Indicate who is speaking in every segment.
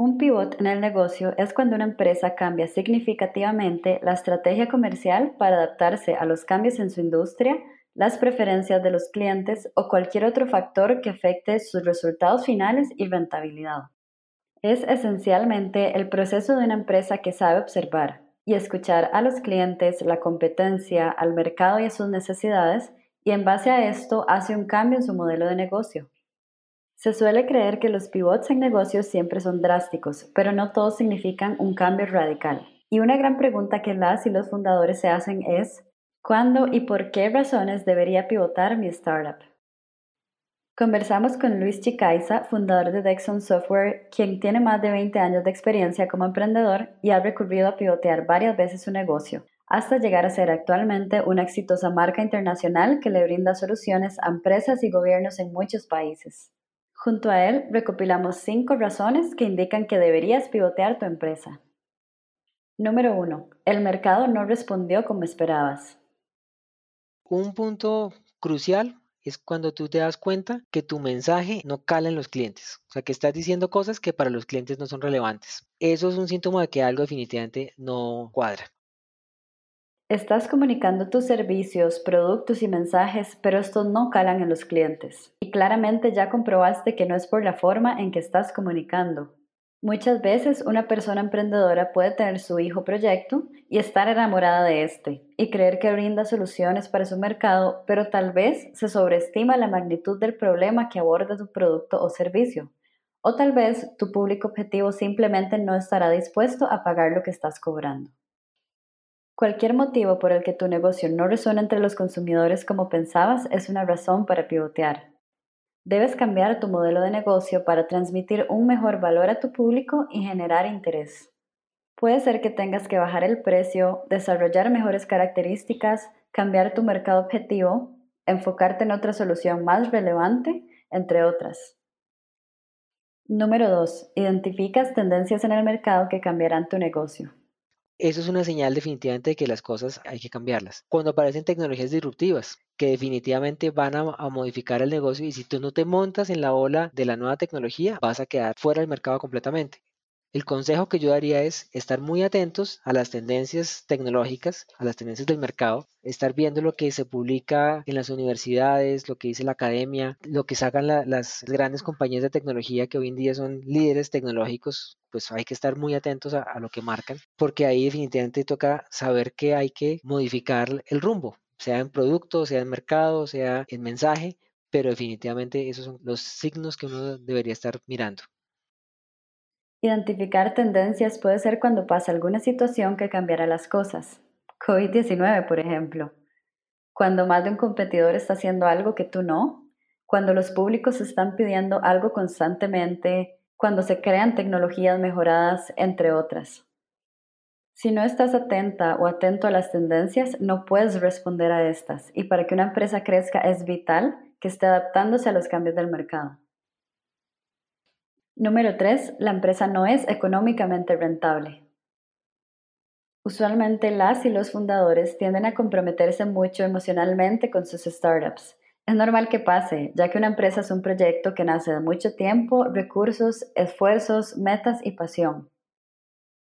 Speaker 1: Un pivot en el negocio es cuando una empresa cambia significativamente la estrategia comercial para adaptarse a los cambios en su industria, las preferencias de los clientes o cualquier otro factor que afecte sus resultados finales y rentabilidad. Es esencialmente el proceso de una empresa que sabe observar y escuchar a los clientes, la competencia, al mercado y sus necesidades y en base a esto hace un cambio en su modelo de negocio. Se suele creer que los pivots en negocios siempre son drásticos, pero no todos significan un cambio radical. Y una gran pregunta que las y los fundadores se hacen es, ¿cuándo y por qué razones debería pivotar mi startup? Conversamos con Luis Chicaiza, fundador de Dexon Software, quien tiene más de 20 años de experiencia como emprendedor y ha recurrido a pivotear varias veces su negocio, hasta llegar a ser actualmente una exitosa marca internacional que le brinda soluciones a empresas y gobiernos en muchos países. Junto a él, recopilamos cinco razones que indican que deberías pivotear tu empresa. Número 1. El mercado no respondió como esperabas.
Speaker 2: Un punto crucial es cuando tú te das cuenta que tu mensaje no cala en los clientes. O sea, que estás diciendo cosas que para los clientes no son relevantes. Eso es un síntoma de que algo definitivamente no cuadra.
Speaker 1: Estás comunicando tus servicios, productos y mensajes, pero estos no calan en los clientes. Claramente ya comprobaste que no es por la forma en que estás comunicando. Muchas veces una persona emprendedora puede tener su hijo proyecto y estar enamorada de este y creer que brinda soluciones para su mercado, pero tal vez se sobreestima la magnitud del problema que aborda tu producto o servicio. O tal vez tu público objetivo simplemente no estará dispuesto a pagar lo que estás cobrando. Cualquier motivo por el que tu negocio no resuena entre los consumidores como pensabas es una razón para pivotear. Debes cambiar tu modelo de negocio para transmitir un mejor valor a tu público y generar interés. Puede ser que tengas que bajar el precio, desarrollar mejores características, cambiar tu mercado objetivo, enfocarte en otra solución más relevante, entre otras. Número 2. Identificas tendencias en el mercado que cambiarán tu negocio.
Speaker 2: Eso es una señal definitivamente de que las cosas hay que cambiarlas. Cuando aparecen tecnologías disruptivas que definitivamente van a, modificar el negocio y si tú no te montas en la ola de la nueva tecnología, vas a quedar fuera del mercado completamente. El consejo que yo daría es estar muy atentos a las tendencias tecnológicas, a las tendencias del mercado, estar viendo lo que se publica en las universidades, lo que dice la academia, lo que sacan las grandes compañías de tecnología que hoy en día son líderes tecnológicos, pues hay que estar muy atentos a, a lo que marcan, porque ahí definitivamente toca saber que hay que modificar el rumbo, sea en producto, sea en mercado, sea en mensaje, pero definitivamente esos son los signos que uno debería estar mirando.
Speaker 1: Identificar tendencias puede ser cuando pasa alguna situación que cambiará las cosas. COVID-19, por ejemplo. Cuando más de un competidor está haciendo algo que tú no. Cuando los públicos están pidiendo algo constantemente. Cuando se crean tecnologías mejoradas, entre otras. Si no estás atenta o atento a las tendencias, no puedes responder a estas. Y para que una empresa crezca es vital que esté adaptándose a los cambios del mercado. Número 3. La empresa no es económicamente rentable. Usualmente las y los fundadores tienden a comprometerse mucho emocionalmente con sus startups. Es normal que pase, ya que una empresa es un proyecto que nace de mucho tiempo, recursos, esfuerzos, metas y pasión.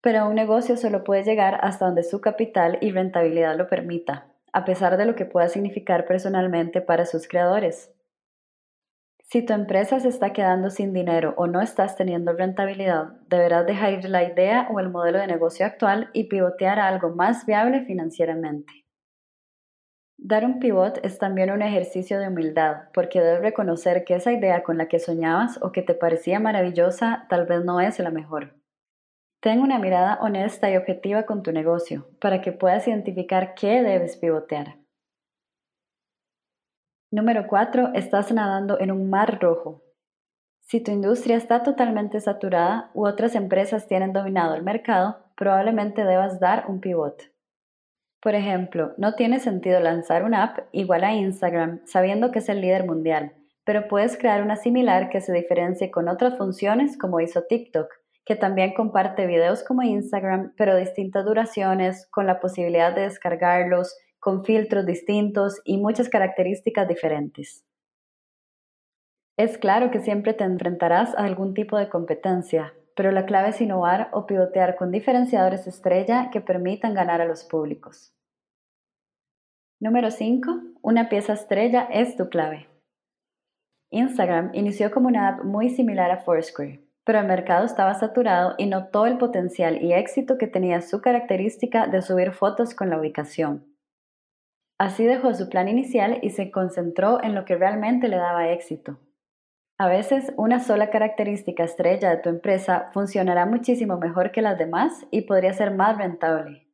Speaker 1: Pero un negocio solo puede llegar hasta donde su capital y rentabilidad lo permita, a pesar de lo que pueda significar personalmente para sus creadores. Si tu empresa se está quedando sin dinero o no estás teniendo rentabilidad, deberás dejar ir la idea o el modelo de negocio actual y pivotear a algo más viable financieramente. Dar un pivot es también un ejercicio de humildad, porque debes reconocer que esa idea con la que soñabas o que te parecía maravillosa tal vez no es la mejor. Ten una mirada honesta y objetiva con tu negocio para que puedas identificar qué debes pivotear. Número 4. Estás nadando en un mar rojo. Si tu industria está totalmente saturada u otras empresas tienen dominado el mercado, probablemente debas dar un pivot. Por ejemplo, no tiene sentido lanzar una app igual a Instagram sabiendo que es el líder mundial, pero puedes crear una similar que se diferencie con otras funciones como hizo TikTok, que también comparte videos como Instagram, pero distintas duraciones, con la posibilidad de descargarlos, con filtros distintos y muchas características diferentes. Es claro que siempre te enfrentarás a algún tipo de competencia, pero la clave es innovar o pivotear con diferenciadores estrella que permitan ganar a los públicos. Número 5. Una pieza estrella es tu clave. Instagram inició como una app muy similar a Foursquare, pero el mercado estaba saturado y notó el potencial y éxito que tenía su característica de subir fotos con la ubicación. Así dejó su plan inicial y se concentró en lo que realmente le daba éxito, a veces una sola característica estrella de tu empresa funcionará muchísimo mejor que las demás y podría ser más rentable.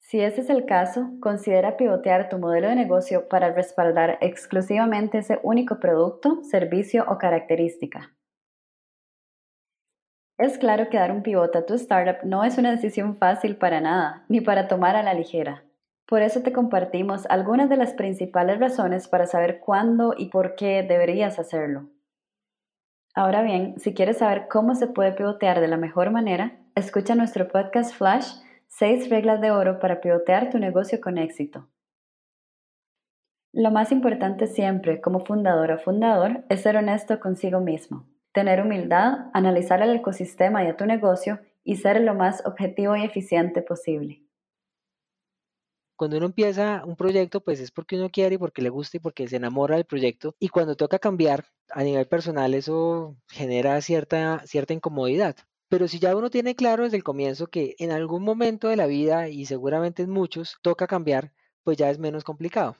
Speaker 1: Si ese es el caso, considera pivotear tu modelo de negocio para respaldar exclusivamente ese único producto, servicio o característica. Es claro que dar un pivote a tu startup no es una decisión fácil para nada, ni para tomar a la ligera. Por eso te compartimos algunas de las principales razones para saber cuándo y por qué deberías hacerlo. Ahora bien, si quieres saber cómo se puede pivotear de la mejor manera, escucha nuestro podcast Flash, 6 reglas de oro para pivotear tu negocio con éxito. Lo más importante siempre, como fundador o fundador, es ser honesto consigo mismo, tener humildad, analizar el ecosistema y a tu negocio y ser lo más objetivo y eficiente posible.
Speaker 2: Cuando uno empieza un proyecto, pues es porque uno quiere y porque le gusta y porque se enamora del proyecto. Y cuando toca cambiar a nivel personal, eso genera cierta, cierta incomodidad. Pero si ya uno tiene claro desde el comienzo que en algún momento de la vida, y seguramente en muchos, toca cambiar, pues ya es menos complicado.